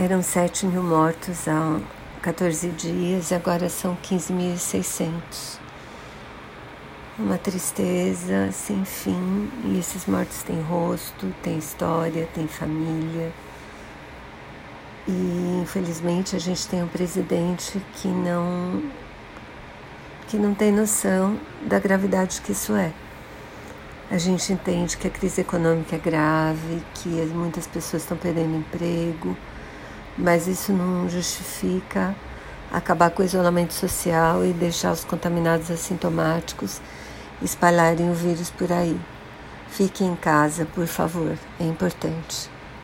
eram 7 mil mortos há 14 dias e agora são 15.600. Uma tristeza sem fim e esses mortos têm rosto, têm história, têm família. E infelizmente a gente tem um presidente que não que não tem noção da gravidade que isso é. A gente entende que a crise econômica é grave, que muitas pessoas estão perdendo emprego, mas isso não justifica acabar com o isolamento social e deixar os contaminados assintomáticos espalharem o vírus por aí. Fique em casa, por favor, é importante.